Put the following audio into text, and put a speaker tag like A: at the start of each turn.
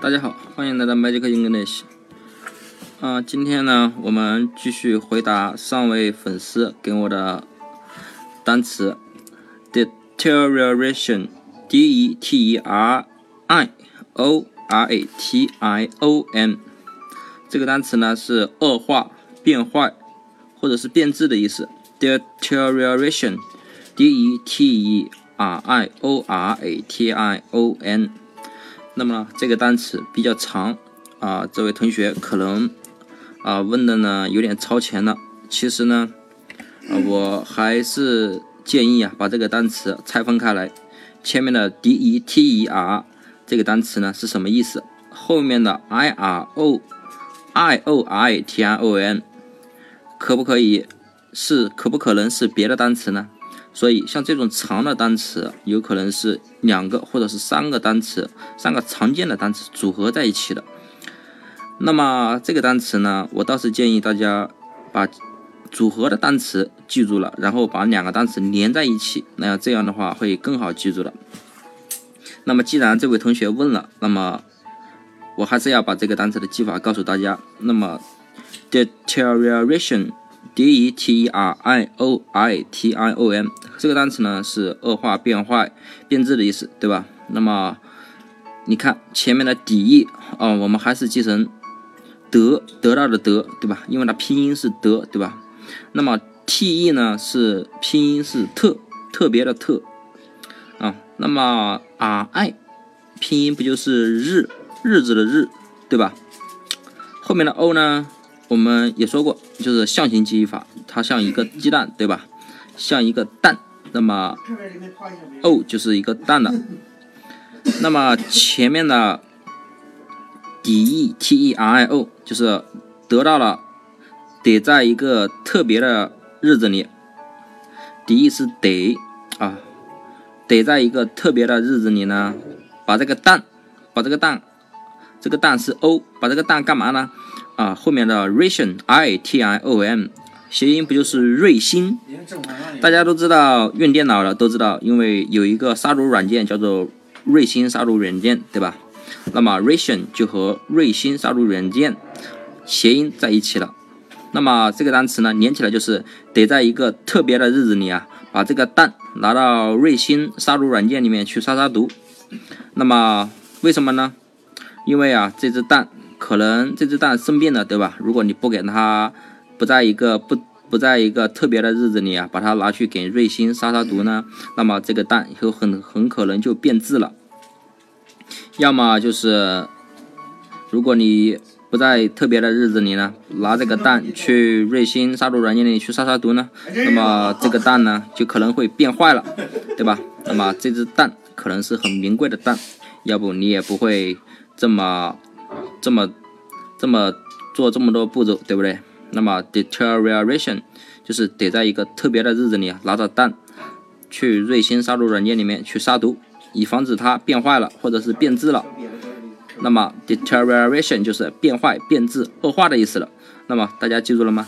A: 大家好，欢迎来到 Magic English。啊，今天呢，我们继续回答上位粉丝给我的单词，deterioration，d e t e r i o r a t i o n。这个单词呢是恶化、变坏或者是变质的意思。deterioration，d e t e r i o r a t i o n。那么这个单词比较长啊，这位同学可能啊问的呢有点超前了。其实呢，啊我还是建议啊把这个单词拆分开来。前面的 d e t e r 这个单词呢是什么意思？后面的 i r o i o i t i o n 可不可以是可不可能是别的单词呢？所以，像这种长的单词，有可能是两个或者是三个单词，三个常见的单词组合在一起的。那么这个单词呢，我倒是建议大家把组合的单词记住了，然后把两个单词连在一起，那样这样的话会更好记住了。那么既然这位同学问了，那么我还是要把这个单词的记法告诉大家。那么，deterioration。D e t e r i o r a t i o n 这个单词呢是恶化、变坏、变质的意思，对吧？那么你看前面的底 E，啊，我们还是记成得得到的得，对吧？因为它拼音是得，对吧？那么 t e 呢是拼音是特特别的特啊。那么 r i 拼音不就是日日子的日，对吧？后面的 o 呢？我们也说过，就是象形记忆法，它像一个鸡蛋，对吧？像一个蛋，那么 o 就是一个蛋了。那么前面的 d e t e r i o 就是得到了，得在一个特别的日子里，d e 是得啊，得在一个特别的日子里呢，把这个蛋，把这个蛋，这个蛋是 o，把这个蛋干嘛呢？啊，后面的 ration，i t i o n，谐音不就是瑞星？大家都知道用电脑的都知道，因为有一个杀毒软件叫做瑞星杀毒软件，对吧？那么 ration 就和瑞星杀毒软件谐音在一起了。那么这个单词呢，连起来就是得在一个特别的日子里啊，把这个蛋拿到瑞星杀毒软件里面去杀杀毒。那么为什么呢？因为啊，这只蛋。可能这只蛋生病了，对吧？如果你不给它，不在一个不不在一个特别的日子里啊，把它拿去给瑞星杀杀毒呢，那么这个蛋就很很可能就变质了。要么就是，如果你不在特别的日子里呢，拿这个蛋去瑞星杀毒软件里去杀杀毒呢，那么这个蛋呢就可能会变坏了，对吧？那么这只蛋可能是很名贵的蛋，要不你也不会这么。这么这么做这么多步骤，对不对？那么 deterioration 就是得在一个特别的日子里拿着蛋去瑞星杀毒软件里面去杀毒，以防止它变坏了或者是变质了。那么 deterioration 就是变坏、变质、恶化的意思了。那么大家记住了吗？